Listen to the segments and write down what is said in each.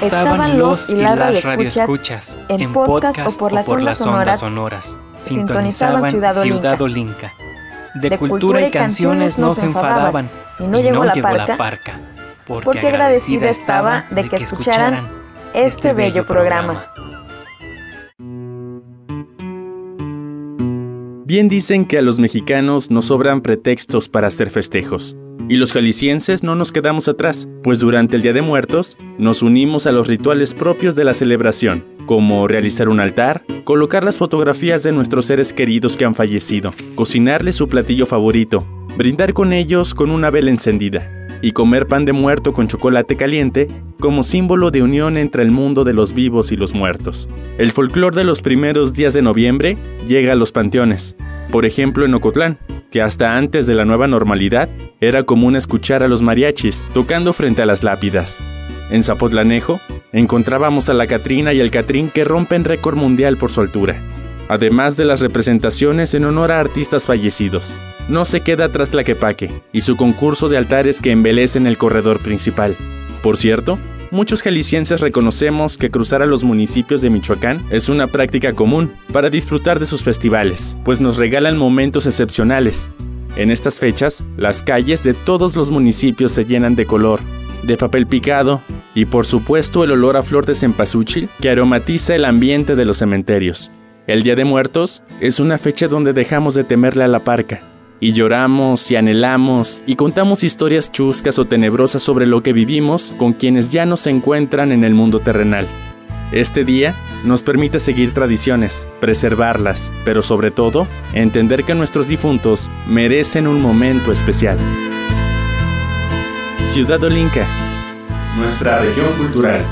Estaban los y las radioescuchas en podcast o por las, ondas, sonoras. Sintonizaban Ciudad Olinca. De, cultura y canciones no se enfadaban. y no, llegó, la, parca, porque, agradecida estaba de que escucharan este, este bello programa. Bien dicen que a los mexicanos nos sobran pretextos para hacer festejos. Y los jaliscienses no nos quedamos atrás, pues durante el Día de Muertos nos unimos a los rituales propios de la celebración, como realizar un altar, colocar las fotografías de nuestros seres queridos que han fallecido, cocinarles su platillo favorito, brindar con ellos con una vela encendida y comer pan de muerto con chocolate caliente como símbolo de unión entre el mundo de los vivos y los muertos. El folclor de los primeros días de noviembre llega a los panteones, por ejemplo en Ocotlán, que hasta antes de la nueva normalidad era común escuchar a los mariachis tocando frente a las lápidas. En Zapotlanejo encontrábamos a la Catrina y el Catrín que rompen récord mundial por su altura, además de las representaciones en honor a artistas fallecidos. No se queda atrás Tlaquepaque y su concurso de altares que embelecen el corredor principal. Por cierto, muchos jaliscienses reconocemos que cruzar a los municipios de Michoacán es una práctica común para disfrutar de sus festivales, pues nos regalan momentos excepcionales. En estas fechas, las calles de todos los municipios se llenan de color, de papel picado y por supuesto el olor a flor de cempasúchil que aromatiza el ambiente de los cementerios. El Día de Muertos es una fecha donde dejamos de temerle a la parca y lloramos y anhelamos y contamos historias chuscas o tenebrosas sobre lo que vivimos con quienes ya no se encuentran en el mundo terrenal. Este día nos permite seguir tradiciones, preservarlas, pero sobre todo entender que nuestros difuntos merecen un momento especial. Ciudad Olinca, nuestra región cultural.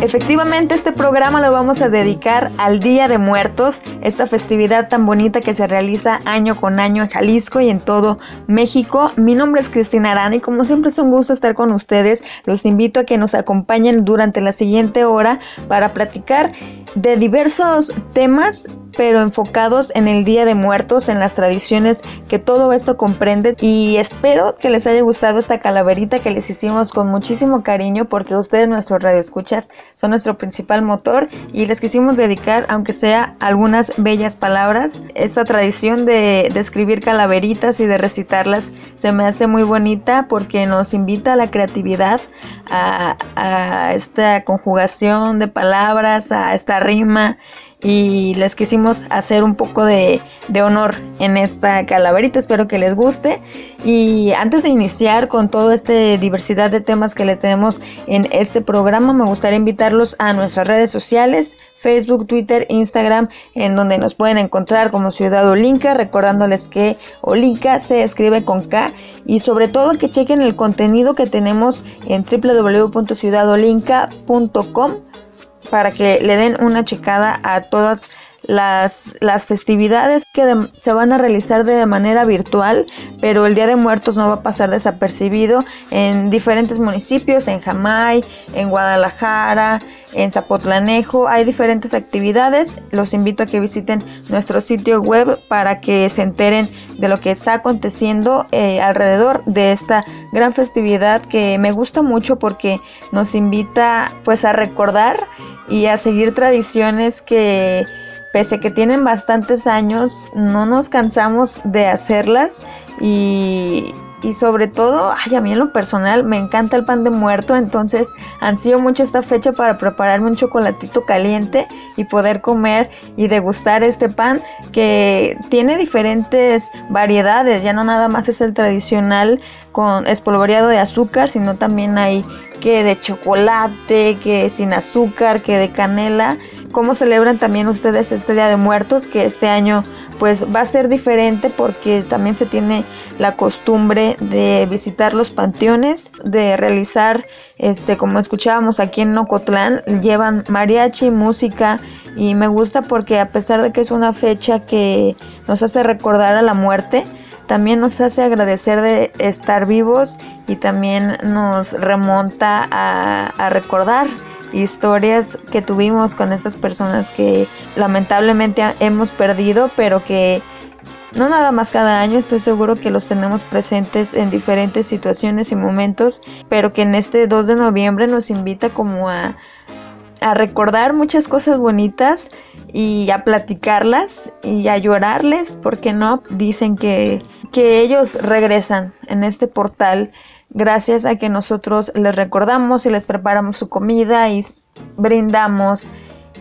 Efectivamente, este programa lo vamos a dedicar al Día de Muertos, esta festividad tan bonita que se realiza año con año en Jalisco y en todo México. Mi nombre es Cristina Arana y como siempre es un gusto estar con ustedes. Los invito a que nos acompañen durante la siguiente hora para platicar de diversos temas pero enfocados en el Día de Muertos, en las tradiciones que todo esto comprende y espero que les haya gustado esta calaverita que les hicimos con muchísimo cariño porque ustedes nuestros radioescuchas son nuestro principal motor y les quisimos dedicar aunque sea algunas bellas palabras. Esta tradición de, escribir calaveritas y de recitarlas se me hace muy bonita porque nos invita a la creatividad, a esta conjugación de palabras, a esta rima y les quisimos hacer un poco de, honor en esta calaverita. Espero que les guste. Y antes de iniciar con toda esta diversidad de temas que le tenemos en este programa, me gustaría invitarlos a nuestras redes sociales. Facebook, Twitter, Instagram, en donde nos pueden encontrar como Ciudad Olinca, recordándoles que Olinca se escribe con K y sobre todo que chequen el contenido que tenemos en www.ciudadolinca.com para que le den una checada a todas las, las festividades que se van a realizar de manera virtual, pero el Día de Muertos no va a pasar desapercibido en diferentes municipios, en Jamay, en Guadalajara, en Zapotlanejo. Hay diferentes actividades. Los invito a que visiten nuestro sitio web para que se enteren de lo que está aconteciendo eh, alrededor de esta gran festividad que me gusta mucho porque nos invita pues a recordar y a seguir tradiciones que pese a que tienen bastantes años, no nos cansamos de hacerlas y, y sobre todo, ay, a mí en lo personal me encanta el pan de muerto, entonces ansío mucho esta fecha para prepararme un chocolatito caliente y poder comer y degustar este pan que tiene diferentes variedades, ya no nada más es el tradicional con espolvoreado de azúcar, sino también hay que de chocolate, que sin azúcar, que de canela. ¿Cómo celebran también ustedes este Día de Muertos? Que este año pues va a ser diferente porque también se tiene la costumbre de visitar los panteones, de realizar, este, como escuchábamos aquí en Nocotlán, llevan mariachi, música y me gusta porque a pesar de que es una fecha que nos hace recordar a la muerte, también nos hace agradecer de estar vivos y también nos remonta a, a recordar historias que tuvimos con estas personas que lamentablemente hemos perdido, pero que no nada más cada año, estoy seguro que los tenemos presentes en diferentes situaciones y momentos, pero que en este 2 de noviembre nos invita como a, a recordar muchas cosas bonitas y a platicarlas y a llorarles, porque no dicen que, que ellos regresan en este portal gracias a que nosotros les recordamos y les preparamos su comida y brindamos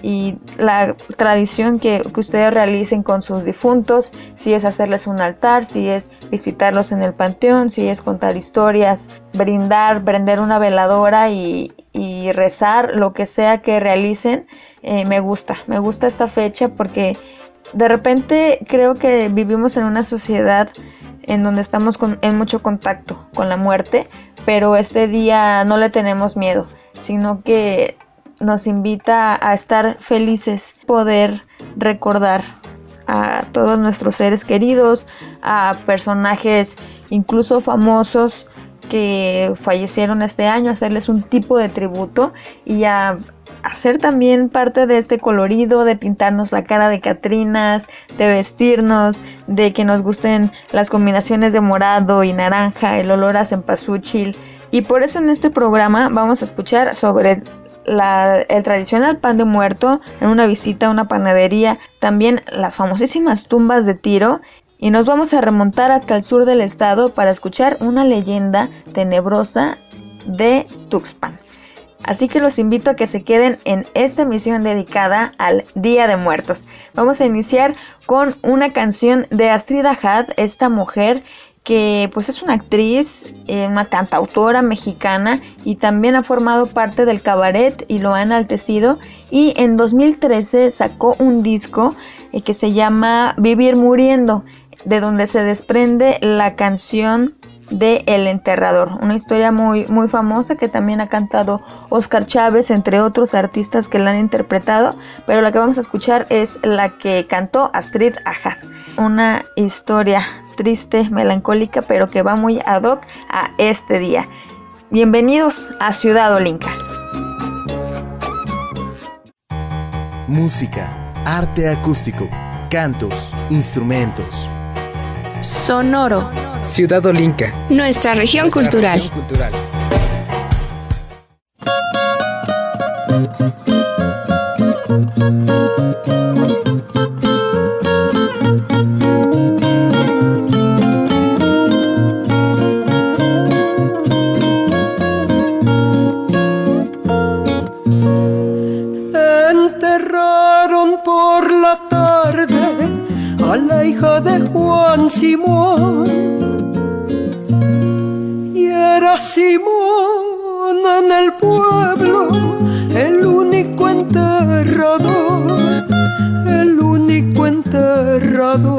y la tradición que, ustedes realicen con sus difuntos, si es hacerles un altar, si es visitarlos en el panteón, si es contar historias, brindar, prender una veladora y, rezar, lo que sea que realicen, eh, me gusta, me gusta esta fecha porque de repente creo que vivimos en una sociedad en donde estamos en mucho contacto con la muerte, pero este día no le tenemos miedo, sino que nos invita a estar felices, poder recordar a todos nuestros seres queridos, a personajes incluso famosos que fallecieron este año, hacerles un tipo de tributo y a hacer también parte de este colorido, de pintarnos la cara de Catrinas, de vestirnos, de que nos gusten las combinaciones de morado y naranja, el olor a cempasúchil. Y por eso en este programa vamos a escuchar sobre el tradicional pan de muerto en una visita a una panadería, también las famosísimas tumbas de tiro y nos vamos a remontar hasta el sur del estado para escuchar una leyenda tenebrosa de Tuxpan. Así que los invito a que se queden en esta emisión dedicada al Día de Muertos. Vamos a iniciar con una canción de Astrid Ahad, esta mujer que pues es una actriz, eh, una cantautora mexicana y también ha formado parte del cabaret y lo ha enaltecido y en 2013 sacó un disco eh, que se llama Vivir Muriendo, de donde se desprende la canción de El Enterrador, una historia muy, muy famosa que también ha cantado Oscar Chávez, entre otros artistas que la han interpretado, pero la que vamos a escuchar es la que cantó Astrid Ahad, una historia triste, melancólica, pero que va muy ad hoc a este día. Bienvenidos a Ciudad Olinca. Música, arte acústico, cantos, instrumentos. Sonoro. Ciudad Olinca. Nuestra región cultural. Simón. Y era Simón en el pueblo el único enterrador, el único enterrador.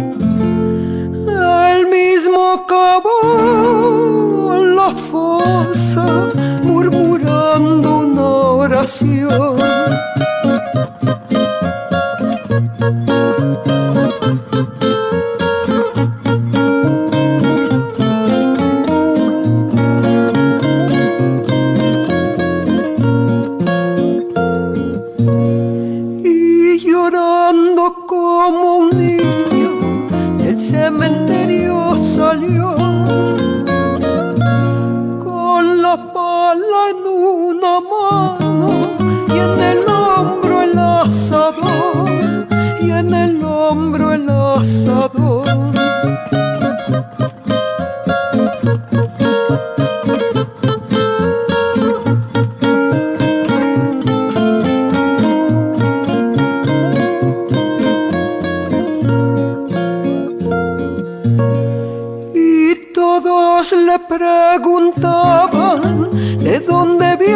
cavó en la fosa murmurando una oración.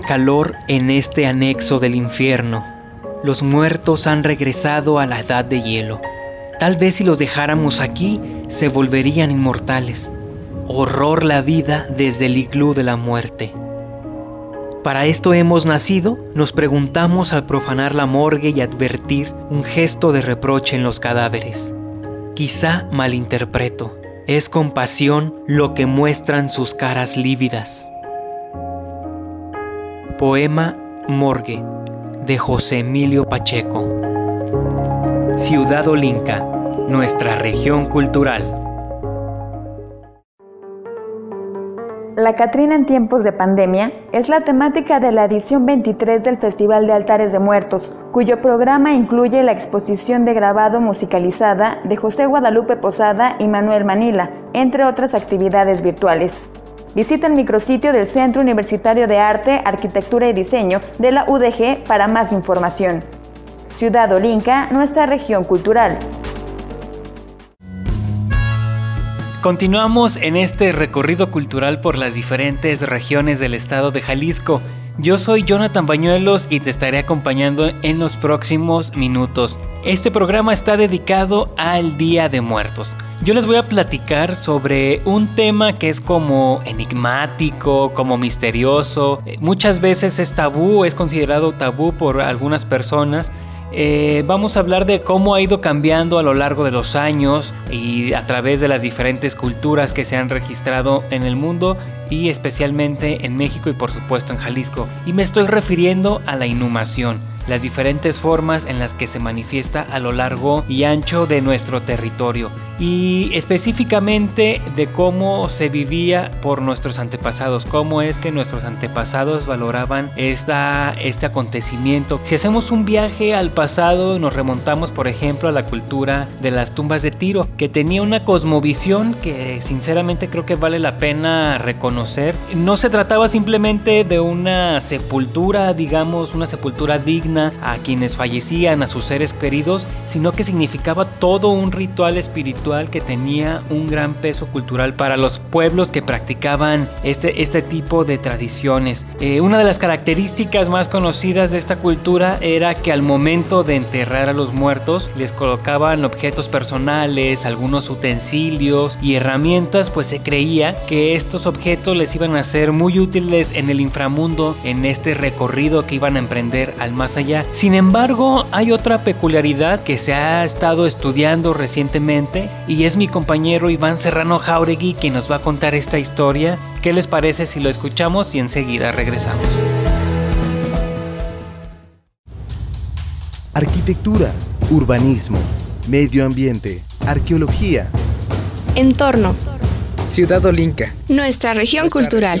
calor en este anexo del infierno. Los muertos han regresado a la edad de hielo. Tal vez si los dejáramos aquí, se volverían inmortales. Horror la vida desde el iglú de la muerte. ¿Para esto hemos nacido? Nos preguntamos al profanar la morgue y advertir un gesto de reproche en los cadáveres. Quizá malinterpreto. Es compasión lo que muestran sus caras lívidas. Poema Morgue de José Emilio Pacheco. Ciudad Olinca, nuestra región cultural. La Catrina en tiempos de pandemia es la temática de la edición 23 del Festival de Altares de Muertos, cuyo programa incluye la exposición de grabado musicalizada de José Guadalupe Posada y Manuel Manila, entre otras actividades virtuales. Visita el micrositio del Centro Universitario de Arte, Arquitectura y Diseño de la UDG para más información. Ciudad Olinca, nuestra región cultural. Continuamos en este recorrido cultural por las diferentes regiones del estado de Jalisco. Yo soy Jonathan Bañuelos y te estaré acompañando en los próximos minutos. Este programa está dedicado al Día de Muertos. Yo les voy a platicar sobre un tema que es como enigmático, como misterioso. Muchas veces es tabú, es considerado tabú por algunas personas eh, vamos a hablar de cómo ha ido cambiando a lo largo de los años y a través de las diferentes culturas que se han registrado en el mundo y especialmente en México y por supuesto en Jalisco. Y me estoy refiriendo a la inhumación las diferentes formas en las que se manifiesta a lo largo y ancho de nuestro territorio y específicamente de cómo se vivía por nuestros antepasados, cómo es que nuestros antepasados valoraban esta, este acontecimiento. Si hacemos un viaje al pasado, nos remontamos por ejemplo a la cultura de las tumbas de Tiro, que tenía una cosmovisión que sinceramente creo que vale la pena reconocer. No se trataba simplemente de una sepultura, digamos, una sepultura digna a quienes fallecían, a sus seres queridos, sino que significaba todo un ritual espiritual que tenía un gran peso cultural para los pueblos que practicaban este, este tipo de tradiciones. Eh, una de las características más conocidas de esta cultura era que al momento de enterrar a los muertos les colocaban objetos personales, algunos utensilios y herramientas, pues se creía que estos objetos les iban a ser muy útiles en el inframundo, en este recorrido que iban a emprender al más allá sin embargo, hay otra peculiaridad que se ha estado estudiando recientemente y es mi compañero Iván Serrano Jauregui quien nos va a contar esta historia. ¿Qué les parece si lo escuchamos y enseguida regresamos? arquitectura, urbanismo, medio ambiente, arqueología. Entorno. Ciudad Olinca. Nuestra región cultural.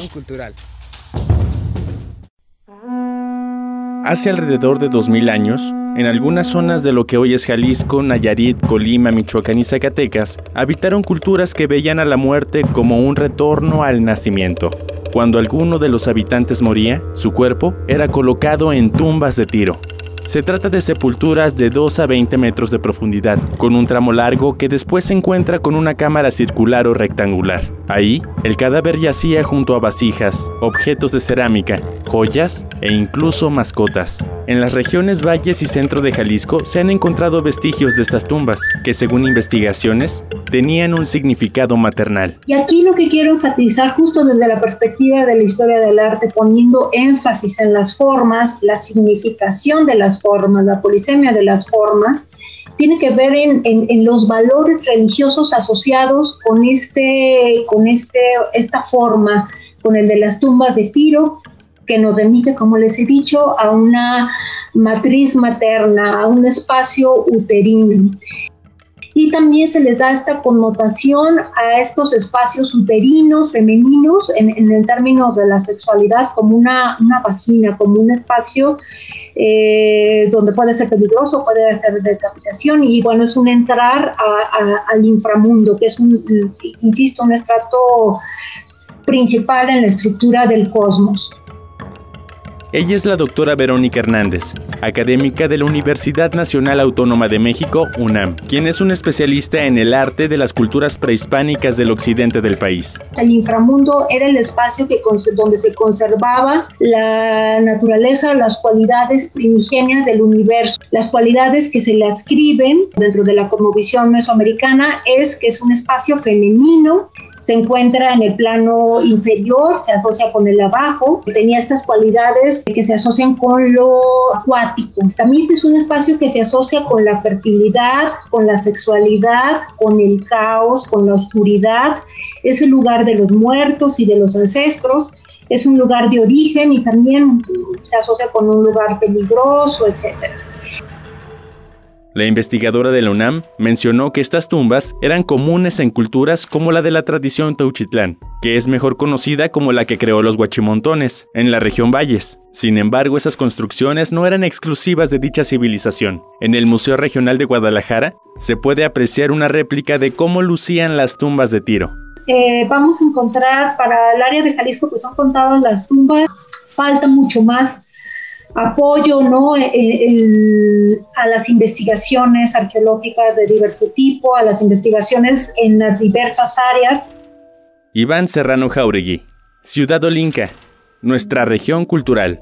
Hace alrededor de 2000 años, en algunas zonas de lo que hoy es Jalisco, Nayarit, Colima, Michoacán y Zacatecas, habitaron culturas que veían a la muerte como un retorno al nacimiento. Cuando alguno de los habitantes moría, su cuerpo era colocado en tumbas de tiro, se trata de sepulturas de 2 a 20 metros de profundidad, con un tramo largo que después se encuentra con una cámara circular o rectangular. Ahí, el cadáver yacía junto a vasijas, objetos de cerámica, joyas e incluso mascotas. En las regiones valles y centro de Jalisco se han encontrado vestigios de estas tumbas, que según investigaciones, tenían un significado maternal. Y aquí lo que quiero enfatizar justo desde la perspectiva de la historia del arte, poniendo énfasis en las formas, la significación de las formas, la polisemia de las formas, tiene que ver en, los valores religiosos asociados con, este, con este, esta forma, con el de las tumbas de Tiro, que nos remite, como les he dicho, a una matriz materna, a un espacio uterino. Y también se les da esta connotación a estos espacios uterinos femeninos en, el término de la sexualidad como una, una vagina, como un espacio eh, donde puede ser peligroso, puede ser decapitación y bueno, es un entrar al inframundo, que es un, insisto, un estrato principal en la estructura del cosmos. Ella es la doctora Verónica Hernández, académica de la Universidad Nacional Autónoma de México, UNAM, quien es un especialista en el arte de las culturas prehispánicas del occidente del país. El inframundo era el espacio donde se conservaba la naturaleza, las cualidades primigenias del universo. Las cualidades que se le adscriben dentro de la cosmovisión mesoamericana es que es un espacio femenino se encuentra en el plano inferior, se asocia con el abajo, tenía estas cualidades que se asocian con lo acuático. También es un espacio que se asocia con la fertilidad, con la sexualidad, con el caos, con la oscuridad. Es el lugar de los muertos y de los ancestros. Es un lugar de origen y también se asocia con un lugar peligroso, etcétera. La investigadora de la UNAM mencionó que estas tumbas eran comunes en culturas como la de la tradición Teuchitlán, que es mejor conocida como la que creó los Huachimontones, en la región Valles. Sin embargo, esas construcciones no eran exclusivas de dicha civilización. En el Museo Regional de Guadalajara se puede apreciar una réplica de cómo lucían las tumbas de Tiro. Eh, vamos a encontrar para el área de Jalisco, que son contadas las tumbas, falta mucho más apoyo ¿no? Eh, eh, a las investigaciones arqueológicas de diverso tipo, a las investigaciones en las diversas áreas. Iván Serrano Jauregui, Ciudad Olinca, nuestra región cultural.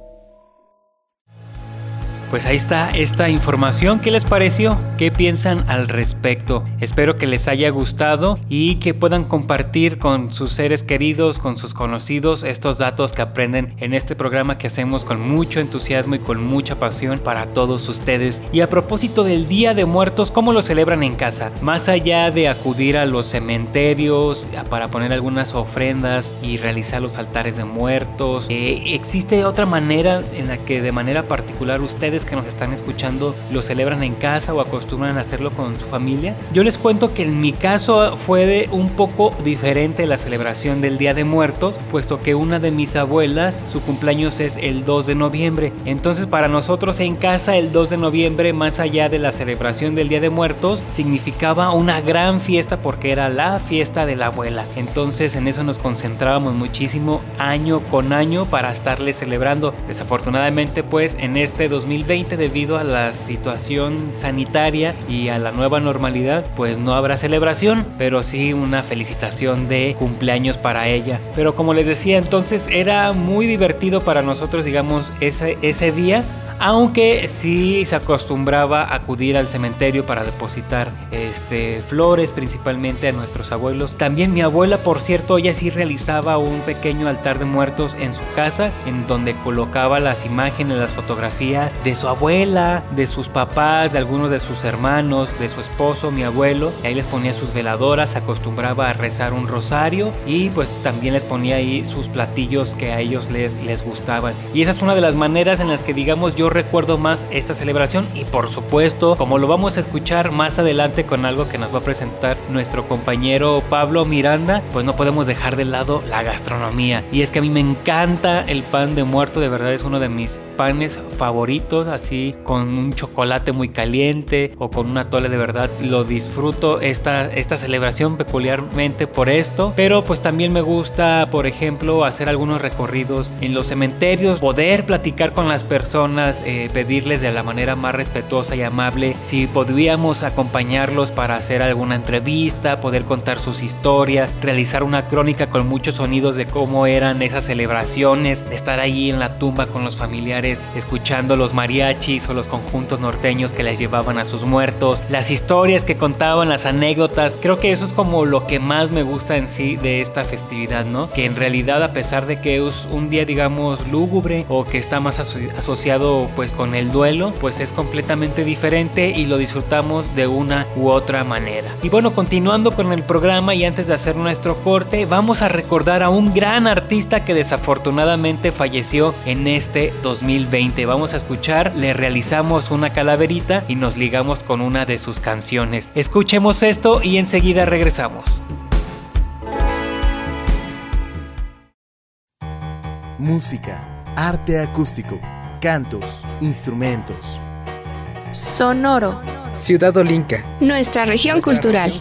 Pues ahí está esta información. ¿Qué les pareció? ¿Qué piensan al respecto? Espero que les haya gustado y que puedan compartir con sus seres queridos, con sus conocidos, estos datos que aprenden en este programa que hacemos con mucho entusiasmo y con mucha pasión para todos ustedes. Y a propósito del Día de Muertos, ¿cómo lo celebran en casa? Más allá de acudir a los cementerios para poner algunas ofrendas y realizar los altares de muertos, eh, ¿existe otra manera en la que de manera particular ustedes que nos están escuchando lo celebran en casa o acostumbran a hacerlo con su familia. Yo les cuento que en mi caso fue de un poco diferente la celebración del Día de Muertos, puesto que una de mis abuelas, su cumpleaños es el 2 de noviembre. Entonces para nosotros en casa el 2 de noviembre, más allá de la celebración del Día de Muertos, significaba una gran fiesta porque era la fiesta de la abuela. Entonces en eso nos concentrábamos muchísimo año con año para estarle celebrando. Desafortunadamente pues en este 2020 debido a la situación sanitaria y a la nueva normalidad, pues no habrá celebración, pero sí una felicitación de cumpleaños para ella. Pero como les decía, entonces era muy divertido para nosotros, digamos, ese, ese día aunque sí se acostumbraba a acudir al cementerio para depositar este, flores principalmente a nuestros abuelos. También mi abuela, por cierto, ella sí realizaba un pequeño altar de muertos en su casa en donde colocaba las imágenes, las fotografías de su abuela, de sus papás, de algunos de sus hermanos, de su esposo, mi abuelo. Y ahí les ponía sus veladoras, se acostumbraba a rezar un rosario y pues también les ponía ahí sus platillos que a ellos les, les gustaban. Y esa es una de las maneras en las que digamos yo recuerdo más esta celebración y por supuesto, como lo vamos a escuchar más adelante con algo que nos va a presentar nuestro compañero Pablo Miranda, pues no podemos dejar de lado la gastronomía. Y es que a mí me encanta el pan de muerto, de verdad es uno de mis panes favoritos, así con un chocolate muy caliente o con una tole de verdad. Lo disfruto esta, esta celebración peculiarmente por esto, pero pues también me gusta, por ejemplo, hacer algunos recorridos en los cementerios, poder platicar con las personas, eh, pedirles de la manera más respetuosa y amable si podríamos acompañarlos para hacer alguna entrevista, poder contar sus historias, realizar una crónica con muchos sonidos de cómo eran esas celebraciones, estar ahí en la tumba con los familiares escuchando los mariachis o los conjuntos norteños que les llevaban a sus muertos, las historias que contaban, las anécdotas. Creo que eso es como lo que más me gusta en sí de esta festividad, ¿no? Que en realidad a pesar de que es un día digamos lúgubre o que está más asociado pues con el duelo, pues es completamente diferente y lo disfrutamos de una u otra manera. Y bueno, continuando con el programa y antes de hacer nuestro corte, vamos a recordar a un gran artista que desafortunadamente falleció en este 2020. Vamos a escuchar, le realizamos una calaverita y nos ligamos con una de sus canciones. Escuchemos esto y enseguida regresamos. Música, arte acústico, cantos, instrumentos. Sonoro. Ciudad Olinca. Nuestra región cultural.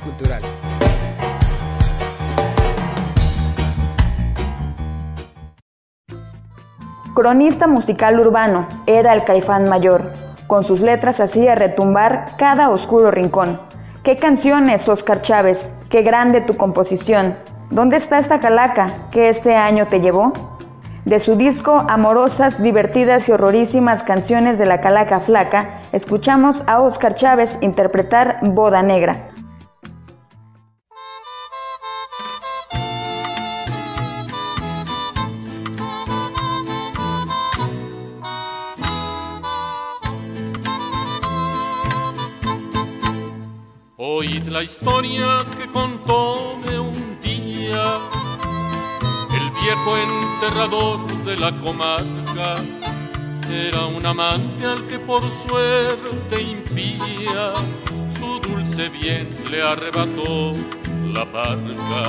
Cronista musical urbano, era el caifán mayor. Con sus letras hacía retumbar cada oscuro rincón. ¿Qué canciones, Oscar Chávez? Qué grande tu composición. ¿Dónde está esta calaca que este año te llevó? De su disco Amorosas, divertidas y horrorísimas canciones de la Calaca Flaca, escuchamos a Oscar Chávez interpretar Boda Negra. La historia que contóme un día viejo enterrador de la comarca era un amante al que por suerte impía su dulce bien le arrebató la barca.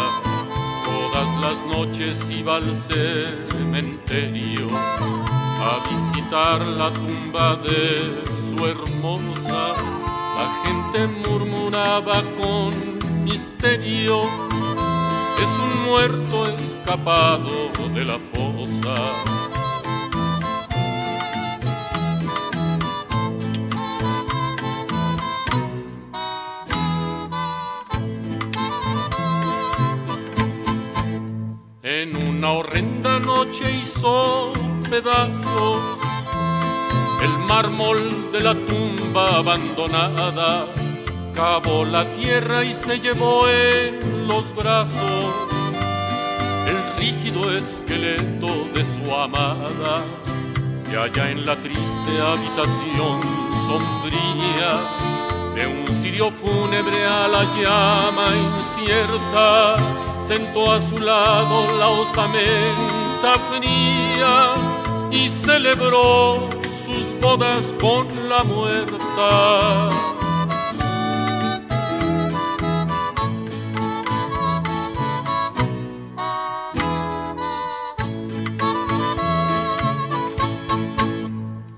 Todas las noches iba al cementerio a visitar la tumba de su hermosa. La gente murmuraba con misterio es un muerto escapado de la fosa. En una horrenda noche hizo pedazos el mármol de la abandonada cavó la tierra y se llevó en los brazos el rígido esqueleto de su amada, que allá en la triste habitación sombría de un cirio fúnebre a la llama incierta, sentó a su lado la osamenta fría y celebró sus bodas con la muerta.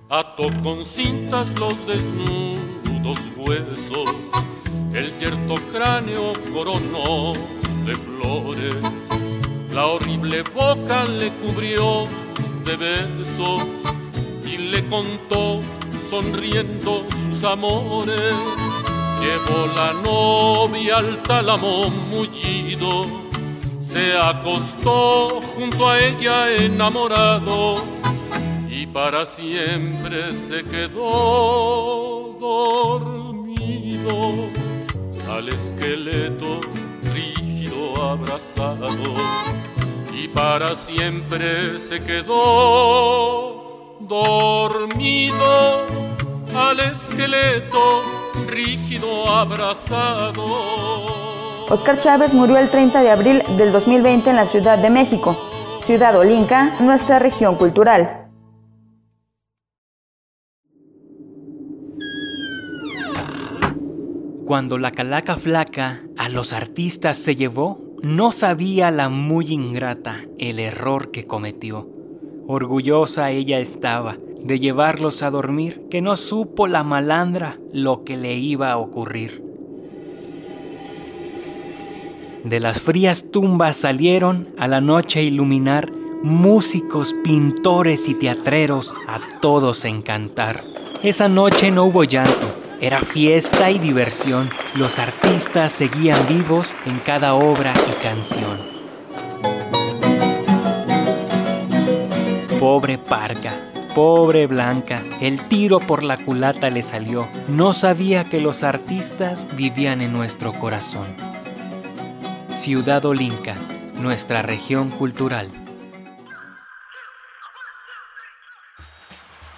Ató con cintas los desnudos huesos, el yerto cráneo coronó de flores, la horrible boca le cubrió de besos y le contó sonriendo sus amores. Llevó la novia al tálamo mullido, se acostó junto a ella enamorado para siempre se quedó dormido al esqueleto rígido abrazado y para siempre se quedó dormido al esqueleto rígido abrazado. Oscar Chávez murió el 30 de abril del 2020 en la Ciudad de México, Ciudad Olinca, nuestra región cultural. Cuando la calaca flaca a los artistas se llevó, no sabía la muy ingrata el error que cometió. Orgullosa ella estaba de llevarlos a dormir, que no supo la malandra lo que le iba a ocurrir. De las frías tumbas salieron a la noche a iluminar músicos, pintores y teatreros a todos encantar. Esa noche no hubo llanto, era fiesta y diversión. Los artistas seguían vivos en cada obra y canción. Pobre Parca, pobre Blanca, el tiro por la culata le salió. No sabía que los artistas vivían en nuestro corazón. Ciudad Olinca, nuestra región cultural.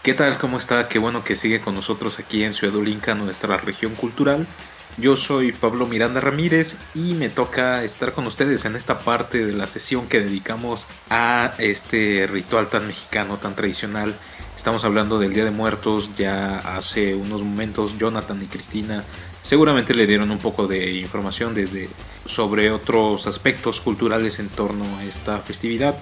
¿Qué tal? ¿Cómo está? Qué bueno que sigue con nosotros aquí en Ciudad Olinca, nuestra región cultural. Yo soy Pablo Miranda Ramírez y me toca estar con ustedes en esta parte de la sesión que dedicamos a este ritual tan mexicano, tan tradicional. Estamos hablando del Día de Muertos, ya hace unos momentos Jonathan y Cristina seguramente le dieron un poco de información desde sobre otros aspectos culturales en torno a esta festividad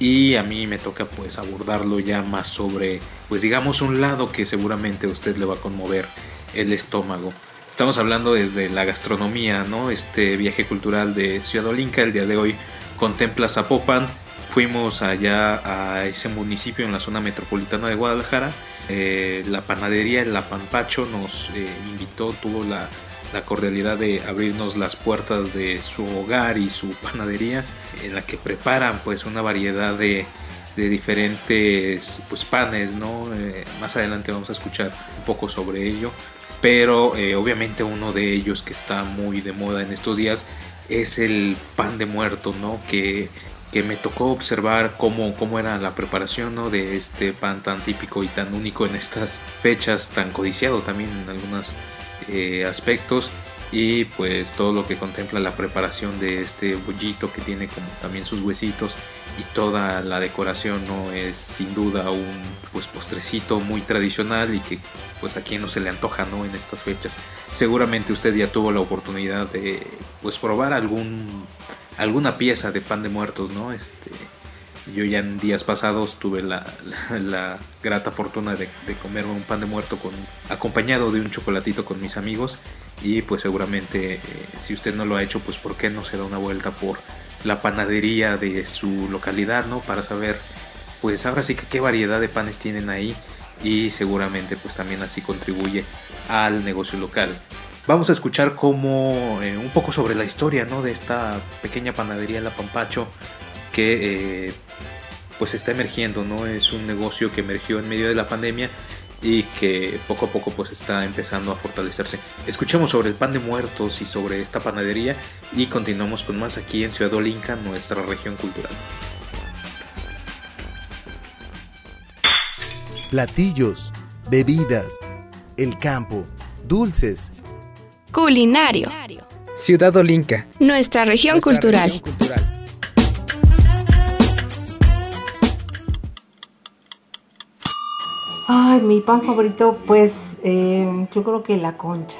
y a mí me toca pues abordarlo ya más sobre pues digamos un lado que seguramente a usted le va a conmover el estómago. Estamos hablando desde la gastronomía, ¿no? Este viaje cultural de Ciudad Olinca el día de hoy contempla Zapopan. Fuimos allá a ese municipio en la zona metropolitana de Guadalajara. Eh, la panadería La Pampacho nos eh, invitó, tuvo la la cordialidad de abrirnos las puertas de su hogar y su panadería en la que preparan pues una variedad de, diferentes pues panes no eh, más adelante vamos a escuchar un poco sobre ello pero eh, obviamente uno de ellos que está muy de moda en estos días es el pan de muerto no que, que me tocó observar cómo, cómo era la preparación ¿no? de este pan tan típico y tan único en estas fechas tan codiciado también en algunas eh, aspectos y pues todo lo que contempla la preparación de este bollito que tiene como también sus huesitos y toda la decoración no es sin duda un pues postrecito muy tradicional y que pues a quien no se le antoja no en estas fechas. Seguramente usted ya tuvo la oportunidad de pues probar algún alguna pieza de pan de muertos no este yo ya en días pasados tuve la, grata fortuna de, comerme un pan de muerto con, acompañado de un chocolatito con mis amigos. Y pues seguramente eh, si usted no lo ha hecho pues por qué no se da una vuelta por la panadería de su localidad no para saber pues ahora sí que qué variedad de panes tienen ahí. Y seguramente pues también así contribuye al negocio local. Vamos a escuchar como eh, un poco sobre la historia ¿no? de esta pequeña panadería La Pampacho que eh, pues está emergiendo, ¿no? Es un negocio que emergió en medio de la pandemia y que poco a poco pues está empezando a fortalecerse. Escuchemos sobre el pan de muertos y sobre esta panadería y continuamos con más aquí en Ciudad Olinca, nuestra región cultural. Platillos, bebidas, el campo, dulces. Culinario. Ciudad Olinca. Nuestra región cultural. Ay, mi pan favorito, pues eh, yo creo que la concha.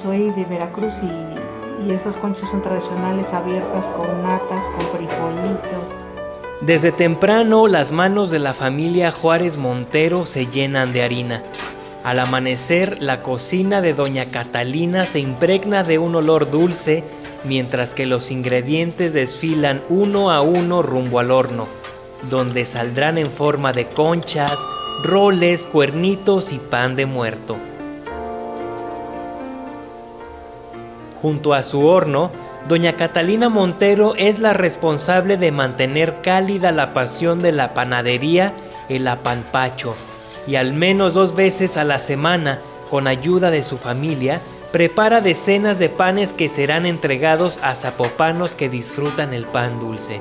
Soy de Veracruz y, esas conchas son tradicionales abiertas con natas, con frijolitos. Desde temprano las manos de la familia Juárez Montero se llenan de harina. Al amanecer la cocina de doña Catalina se impregna de un olor dulce mientras que los ingredientes desfilan uno a uno rumbo al horno, donde saldrán en forma de conchas, roles, cuernitos y pan de muerto. Junto a su horno, doña Catalina Montero es la responsable de mantener cálida la pasión de la panadería El Apanpacho y al menos dos veces a la semana, con ayuda de su familia, prepara decenas de panes que serán entregados a zapopanos que disfrutan el pan dulce.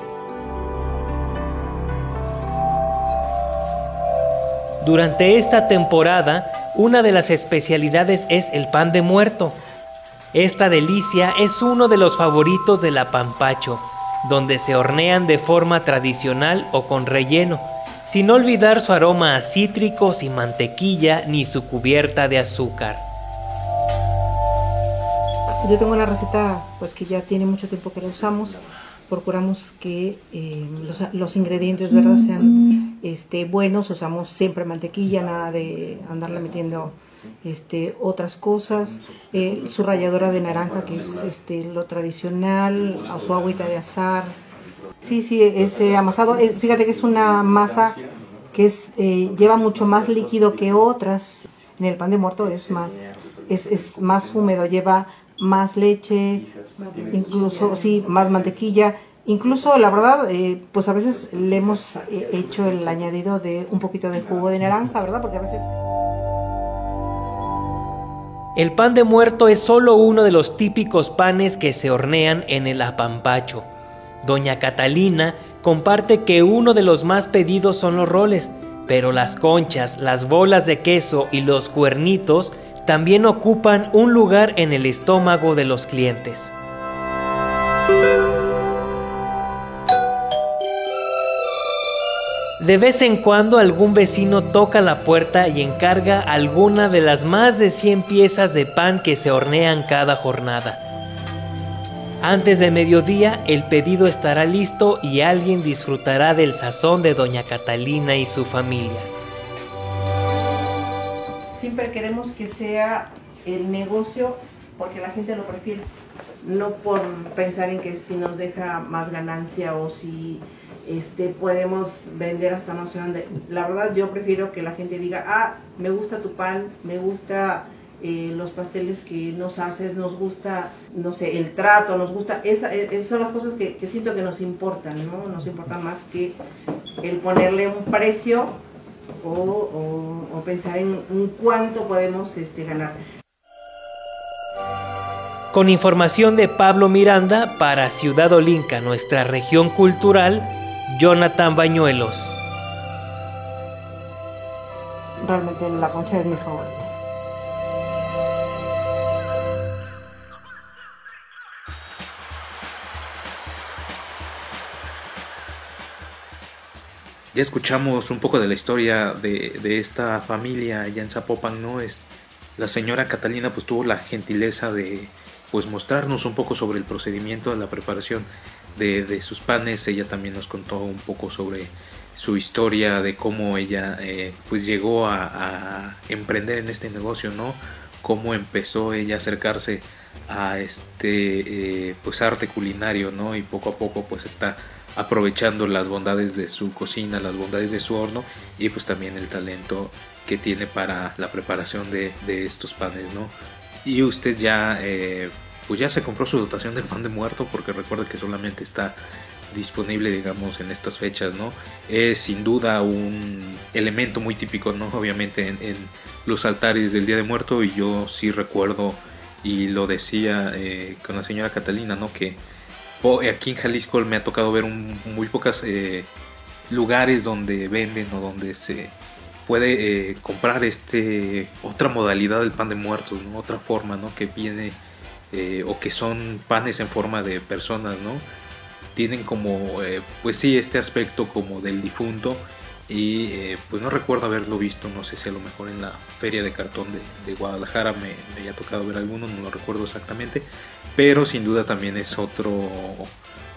Durante esta temporada, una de las especialidades es el pan de muerto. Esta delicia es uno de los favoritos de la Pampacho, donde se hornean de forma tradicional o con relleno, sin olvidar su aroma a cítricos y mantequilla ni su cubierta de azúcar. Yo tengo una receta pues que ya tiene mucho tiempo que la usamos. Procuramos que eh, los, los, ingredientes verdad sean este, buenos. Usamos siempre mantequilla, nada de andarle metiendo este, otras cosas. Eh, su ralladora de naranja que es este, lo tradicional, a su agüita de azar. Sí, sí, ese amasado. Eh, fíjate que es una masa que es, eh, lleva mucho más líquido que otras. En el pan de muerto es más, es, es más húmedo, lleva más leche, incluso, sí, más mantequilla. Incluso, la verdad, eh, pues a veces le hemos eh, hecho el añadido de un poquito de jugo de naranja, ¿verdad? Porque a veces... El pan de muerto es solo uno de los típicos panes que se hornean en el apampacho. Doña Catalina comparte que uno de los más pedidos son los roles, pero las conchas, las bolas de queso y los cuernitos también ocupan un lugar en el estómago de los clientes. De vez en cuando algún vecino toca la puerta y encarga alguna de las más de 100 piezas de pan que se hornean cada jornada. Antes de mediodía el pedido estará listo y alguien disfrutará del sazón de doña Catalina y su familia. Siempre queremos que sea el negocio porque la gente lo prefiere, no por pensar en que si nos deja más ganancia o si este, podemos vender hasta no sé dónde. La verdad yo prefiero que la gente diga, ah, me gusta tu pan, me gusta eh, los pasteles que nos haces, nos gusta, no sé, el trato, nos gusta, e, esas son las cosas que, siento que nos importan, ¿no? Nos importa más que el ponerle un precio o, o, o pensar en, en, cuánto podemos este, ganar. Con información de Pablo Miranda para Ciudad Olinca, nuestra región cultural, Jonathan Bañuelos. Realmente la concha es mi favorita. Ya escuchamos un poco de la historia de, esta familia allá en Zapopan, ¿no? Es, la señora Catalina pues tuvo la gentileza de pues mostrarnos un poco sobre el procedimiento de la preparación de, sus panes. Ella también nos contó un poco sobre su historia de cómo ella eh, pues llegó a, a, emprender en este negocio, ¿no? Cómo empezó ella a acercarse a este eh, pues arte culinario, ¿no? Y poco a poco pues está aprovechando las bondades de su cocina, las bondades de su horno y pues también el talento que tiene para la preparación de, estos panes, ¿no? Y usted ya, eh, pues ya se compró su dotación de pan de muerto porque recuerda que solamente está disponible, digamos, en estas fechas, ¿no? Es sin duda un elemento muy típico, ¿no? Obviamente en, en los altares del Día de Muerto y yo sí recuerdo y lo decía eh, con la señora Catalina, ¿no? Que aquí en Jalisco me ha tocado ver muy pocos eh, lugares donde venden o donde se puede eh, comprar este otra modalidad del pan de muertos, otra forma, ¿no? Que viene eh, o que son panes en forma de personas, ¿no? Tienen como, pues sí, este aspecto como del difunto y pues no recuerdo haberlo visto, no sé si a lo mejor en la feria de cartón de, de Guadalajara me, me haya tocado ver alguno, no lo recuerdo exactamente, pero sin duda también es otro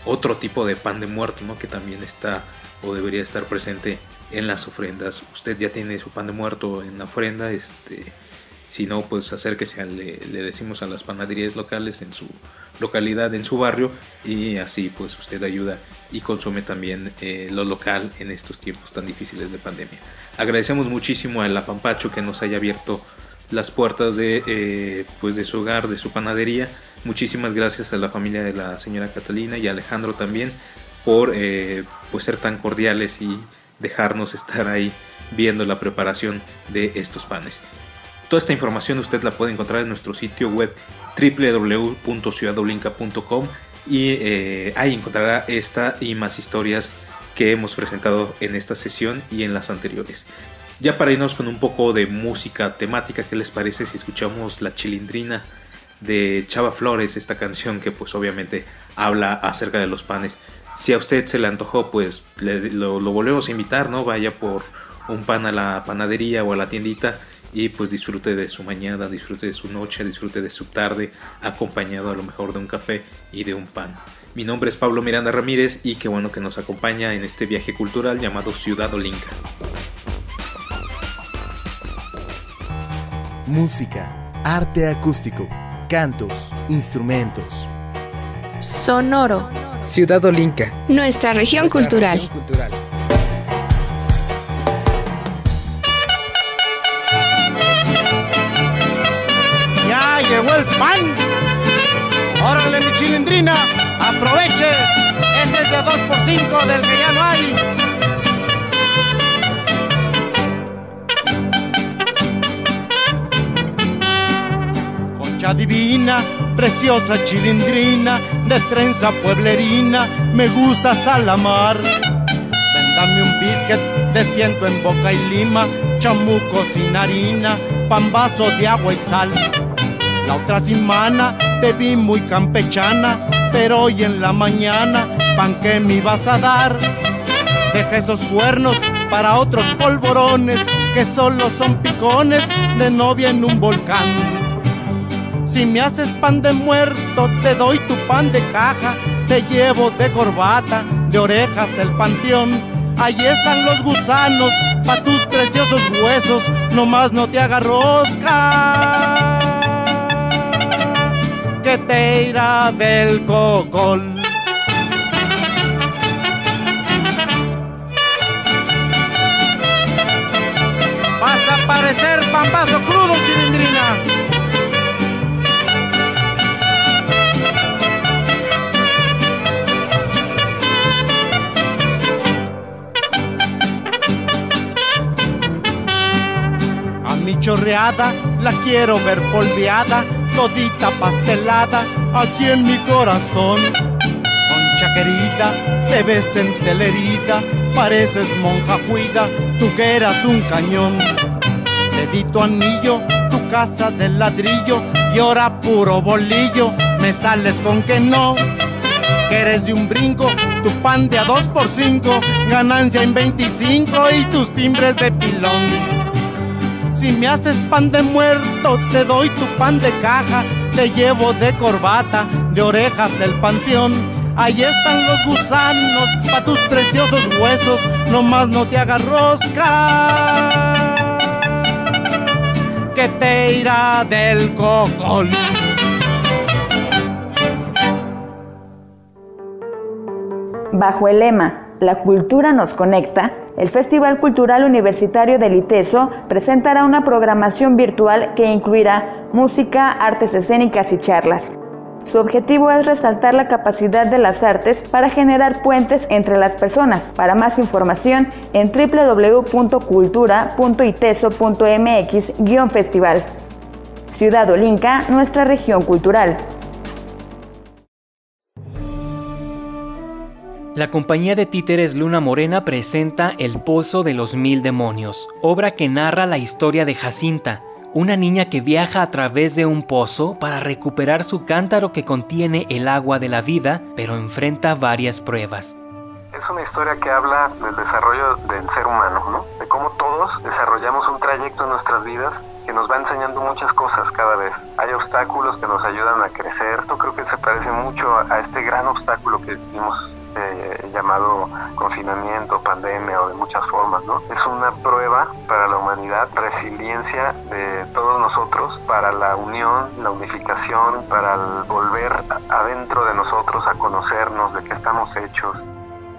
otro tipo de pan de muerto, ¿no? Que también está o debería estar presente en las ofrendas. Usted ya tiene su pan de muerto en la ofrenda, este, si no, pues acérquese, le, le decimos a las panaderías locales en su localidad, en su barrio, y así pues usted ayuda y consume también eh, lo local en estos tiempos tan difíciles de pandemia. Agradecemos muchísimo a la Pampacho que nos haya abierto las puertas de, eh, pues de su hogar, de su panadería. Muchísimas gracias a la familia de la señora Catalina y a Alejandro también por eh, pues ser tan cordiales y dejarnos estar ahí viendo la preparación de estos panes. Toda esta información usted la puede encontrar en nuestro sitio web www.ciudadolinca.com y eh, ahí encontrará esta y más historias que hemos presentado en esta sesión y en las anteriores. Ya para irnos con un poco de música temática, ¿qué les parece si escuchamos La Chilindrina de Chava Flores, esta canción que pues obviamente habla acerca de los panes? Si a usted se le antojó, pues le, lo, lo, volvemos a invitar, ¿no? Vaya por un pan a la panadería o a la tiendita y pues disfrute de su mañana, disfrute de su noche, disfrute de su tarde, acompañado a lo mejor de un café y de un pan. Mi nombre es Pablo Miranda Ramírez y qué bueno que nos acompaña en este viaje cultural llamado Ciudad Olinca. Música, arte acústico, cantos, instrumentos. Sonoro. Ciudad Olinca. Nuestra región Nuestra cultural. región cultural. Chilindrina, aproveche. Este es de 2x5 del que ya no hay. Concha divina, preciosa chilindrina, de trenza pueblerina, me gusta salamar. Ven, dame un biscuit de ciento en boca y lima, chamuco sin harina, pambazo de agua y sal. La otra semana te vi muy campechana, pero hoy en la mañana, pan que me ibas a dar. Deja esos cuernos para otros polvorones que solo son picones de novia en un volcán. Si me haces pan de muerto, te doy tu pan de caja, te llevo de corbata, de orejas del panteón. Allí están los gusanos, pa' tus preciosos huesos, nomás no te hagas rosca del cocol. Vas a parecer pambazo crudo, chilindrina. A mi chorreada la quiero ver polveada, todita pastelada, aquí en mi corazón. Concha querida, te ves en telerita, pareces monja cuida, tú que eras un cañón. Dedito anillo, tu casa de ladrillo, y ahora puro bolillo, me sales con que no. Que eres de un brinco, tu pan de a dos por cinco, ganancia en 25 y tus timbres de pilón. Si me haces pan de muerto, te doy tu pan de caja, te llevo de corbata, de orejas del panteón. Ahí están los gusanos, pa' tus preciosos huesos, nomás no te hagas rosca, que te irá del cocol. Bajo el lema La cultura nos conecta, el Festival Cultural Universitario del ITESO presentará una programación virtual que incluirá música, artes escénicas y charlas. Su objetivo es resaltar la capacidad de las artes para generar puentes entre las personas. Para más información en www.cultura.iteso.mx-festival. Ciudad Olinca, nuestra región cultural. La compañía de títeres Luna Morena presenta El Pozo de los Mil Demonios, obra que narra la historia de Jacinta, una niña que viaja a través de un pozo para recuperar su cántaro que contiene el agua de la vida, pero enfrenta varias pruebas. Es una historia que habla del desarrollo del ser humano, ¿no? De cómo todos desarrollamos un trayecto en nuestras vidas que nos va enseñando muchas cosas cada vez. Hay obstáculos que nos ayudan a crecer. Esto creo que se parece mucho a este gran obstáculo que vimos eh, llamado confinamiento, pandemia o de muchas formas, ¿no? Es una prueba para la humanidad, resiliencia de todos nosotros, para la unión, la unificación, para el volver adentro de nosotros a conocernos de qué estamos hechos.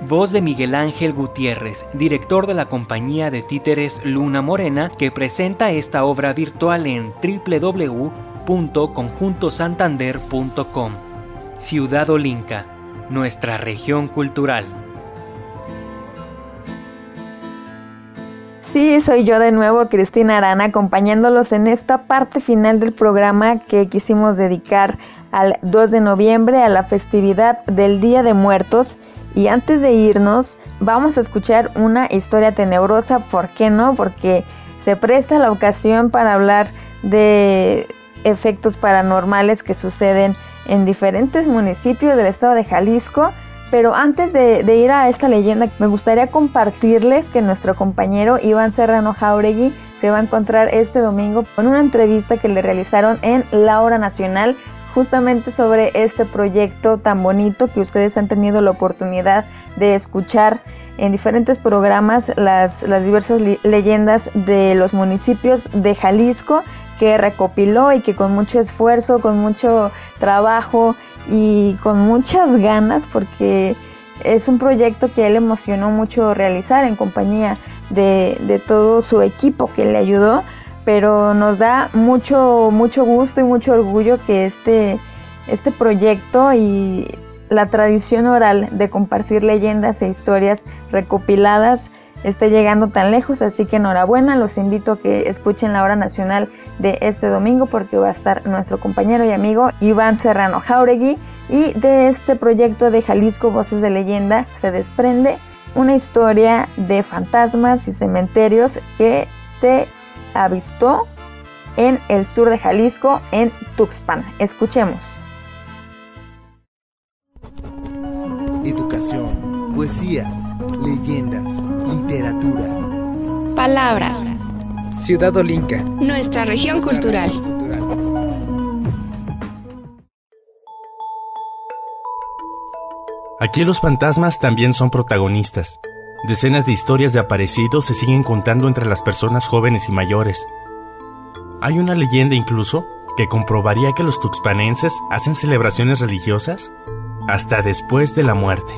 Voz de Miguel Ángel Gutiérrez, director de la compañía de títeres Luna Morena, que presenta esta obra virtual en www.conjuntosantander.com. Ciudad Olinca, nuestra región cultural. Sí, soy yo de nuevo, Cristina Arana, acompañándolos en esta parte final del programa que quisimos dedicar al 2 de noviembre a la festividad del Día de Muertos. Y antes de irnos, vamos a escuchar una historia tenebrosa, ¿por qué no? Porque se presta la ocasión para hablar de efectos paranormales que suceden en diferentes municipios del estado de Jalisco, Pero antes de, ir a esta leyenda, me gustaría compartirles que nuestro compañero Iván Serrano Jauregui se va a encontrar este domingo con una entrevista que le realizaron en La Hora Nacional justamente sobre este proyecto tan bonito que ustedes han tenido la oportunidad de escuchar en diferentes programas las, diversas leyendas de los municipios de Jalisco que recopiló y que con mucho esfuerzo, con mucho trabajo y con muchas ganas, porque es un proyecto que él emocionó mucho realizar en compañía de, todo su equipo que le ayudó, pero nos da mucho, mucho gusto y mucho orgullo que este, este proyecto y la tradición oral de compartir leyendas e historias recopiladas esté llegando tan lejos, así que enhorabuena, los invito a que escuchen la hora nacional de este domingo porque va a estar nuestro compañero y amigo Iván Serrano Jauregui y de este proyecto de Jalisco Voces de Leyenda se desprende una historia de fantasmas y cementerios que se avistó en el sur de Jalisco, en Tuxpan. Escuchemos. Educación, poesías, leyendas, literatura. Palabras. Ciudad Olinca. Nuestra región cultural. Aquí los fantasmas también son protagonistas. Decenas de historias de aparecidos se siguen contando entre las personas jóvenes y mayores. Hay una leyenda incluso que comprobaría que los tuxpanenses hacen celebraciones religiosas hasta después de la muerte.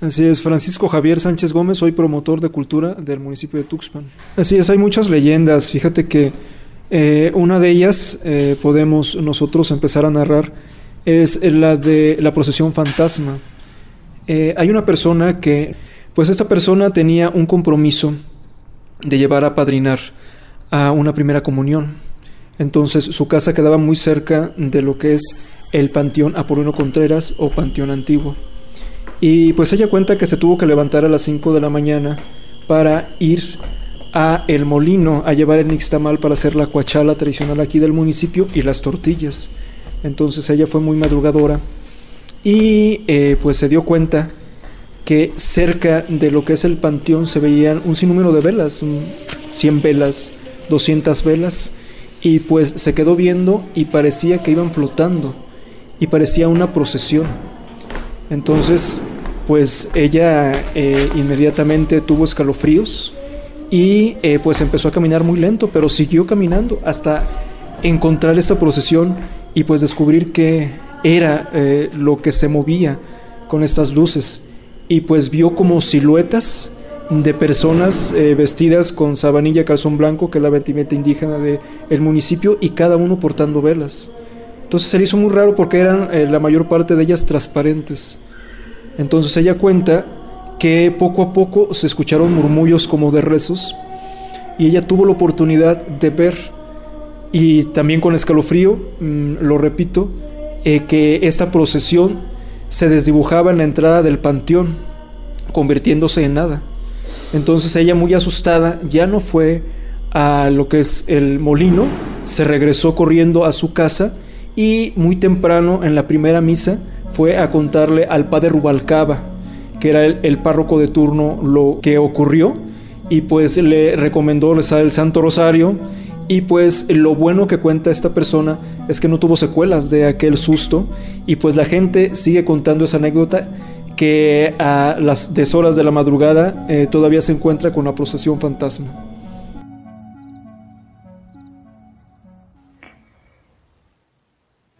Así es, Francisco Javier Sánchez Gómez, soy promotor de cultura del municipio de Tuxpan. Así es, hay muchas leyendas. Fíjate que eh, una de ellas eh, podemos nosotros empezar a narrar es la de la procesión fantasma. Eh, hay una persona que, pues esta persona tenía un compromiso de llevar a padrinar a una primera comunión. Entonces su casa quedaba muy cerca de lo que es el Panteón Apolino Contreras o Panteón Antiguo. Y pues ella cuenta que se tuvo que levantar a las 5 de la mañana para ir a el molino a llevar el nixtamal para hacer la cuachala tradicional aquí del municipio y las tortillas. Entonces ella fue muy madrugadora y eh, pues se dio cuenta que cerca de lo que es el panteón se veían un sinnúmero de velas, 100 velas, 200 velas, y pues se quedó viendo y parecía que iban flotando y parecía una procesión. Entonces, pues ella eh, inmediatamente tuvo escalofríos y eh, pues empezó a caminar muy lento, pero siguió caminando hasta encontrar esta procesión y pues descubrir qué era eh, lo que se movía con estas luces. Y pues vio como siluetas de personas vestidas con sabanilla calzón blanco que es la vestimenta indígena del el municipio y cada uno portando velas entonces se le hizo muy raro porque eran la mayor parte de ellas transparentes entonces ella cuenta que poco a poco se escucharon murmullos como de rezos y ella tuvo la oportunidad de ver y también con escalofrío, mm, lo repito, eh, que esta procesión se desdibujaba en la entrada del panteón, convirtiéndose en nada. Entonces ella muy asustada ya no fue a lo que es el molino, se regresó corriendo a su casa y muy temprano en la primera misa fue a contarle al padre Rubalcaba, que era el, párroco de turno, lo que ocurrió y pues le recomendó rezar el Santo Rosario y pues lo bueno que cuenta esta persona es que no tuvo secuelas de aquel susto y pues la gente sigue contando esa anécdota que a las deshoras de la madrugada eh, todavía se encuentra con la procesión fantasma.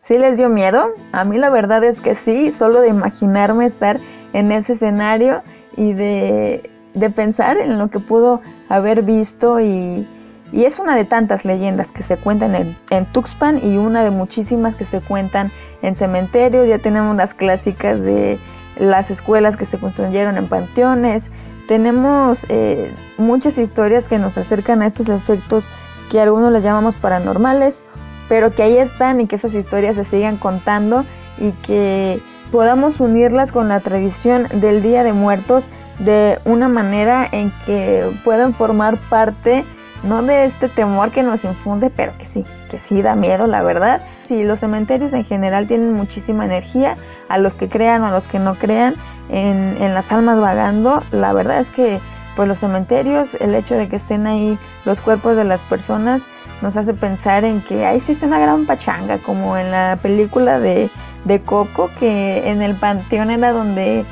¿Sí les dio miedo? A mí la verdad es que sí, solo de imaginarme estar en ese escenario y de, pensar en lo que pudo haber visto y, es una de tantas leyendas que se cuentan en, en, Tuxpan y una de muchísimas que se cuentan en cementerios. Ya tenemos las clásicas de las escuelas que se construyeron en panteones. Tenemos eh, muchas historias que nos acercan a estos efectos que algunos les llamamos paranormales pero que ahí están y que esas historias se sigan contando y que podamos unirlas con la tradición del Día de Muertos de una manera en que puedan formar parte no de este temor que nos infunde, pero que sí, que sí da miedo, la verdad. Sí, los cementerios en general tienen muchísima energía, a los que crean o a los que no crean, en, en las almas vagando, la verdad es que pues los cementerios, el hecho de que estén ahí los cuerpos de las personas nos hace pensar en que ahí sí es una gran pachanga, como en la película de, de Coco, que en el panteón era donde,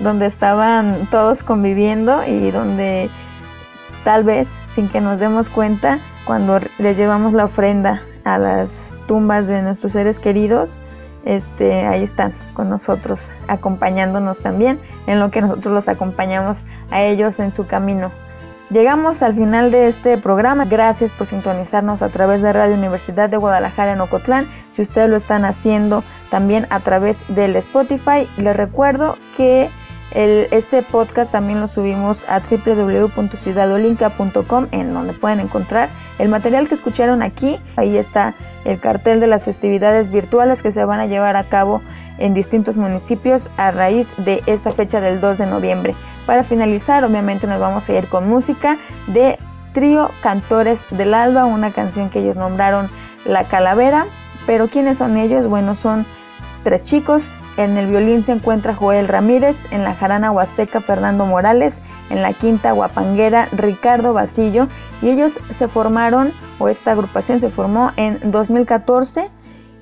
donde estaban todos conviviendo y donde tal vez sin que nos demos cuenta, cuando les llevamos la ofrenda a las tumbas de nuestros seres queridos, este, ahí están con nosotros, acompañándonos también en lo que nosotros los acompañamos a ellos en su camino. Llegamos al final de este programa. Gracias por sintonizarnos a través de Radio Universidad de Guadalajara en Ocotlán. Si ustedes lo están haciendo también a través del Spotify, les recuerdo que este podcast también lo subimos a www.ciudadolinca.com en donde pueden encontrar el material que escucharon aquí. Ahí está el cartel de las festividades virtuales que se van a llevar a cabo en distintos municipios a raíz de esta fecha del 2 de noviembre. Para finalizar, obviamente nos vamos a ir con música de Trío Cantores del Alba, una canción que ellos nombraron La Calavera. Pero ¿quiénes son ellos? Bueno, son tres chicos. En el violín se encuentra Joel Ramírez, en la jarana huasteca Fernando Morales, en la quinta guapanguera Ricardo Basillo y ellos se formaron, o esta agrupación se formó en 2014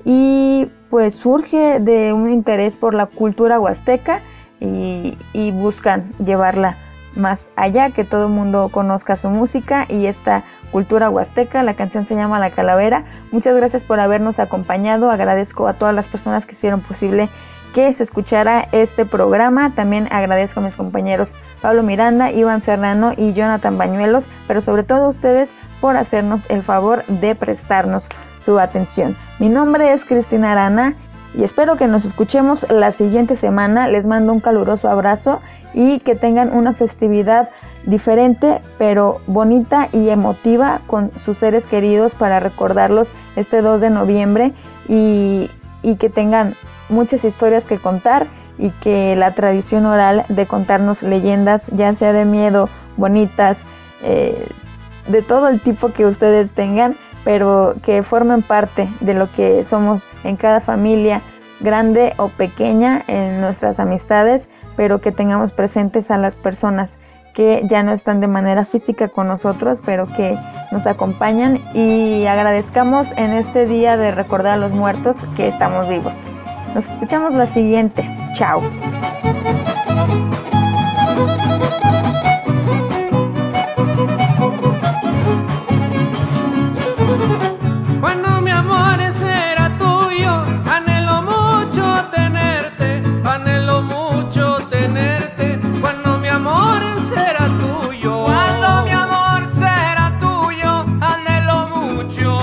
y pues surge de un interés por la cultura huasteca y, y buscan llevarla más allá, que todo el mundo conozca su música y esta cultura huasteca. La canción se llama La Calavera. Muchas gracias por habernos acompañado. Agradezco a todas las personas que hicieron posible que se escuchara este programa. También agradezco a mis compañeros Pablo Miranda, Iván Serrano y Jonathan Bañuelos, pero sobre todo a ustedes por hacernos el favor de prestarnos su atención. Mi nombre es Cristina Arana y espero que nos escuchemos la siguiente semana. Les mando un caluroso abrazo y que tengan una festividad diferente pero bonita y emotiva con sus seres queridos para recordarlos este 2 de noviembre y, y que tengan muchas historias que contar y que la tradición oral de contarnos leyendas, ya sea de miedo, bonitas, eh, de todo el tipo que ustedes tengan, pero que formen parte de lo que somos en cada familia, grande o pequeña, en nuestras amistades, pero que tengamos presentes a las personas que ya no están de manera física con nosotros, pero que nos acompañan y agradezcamos en este día de recordar a los muertos que estamos vivos. Nos escuchamos la siguiente. Chao.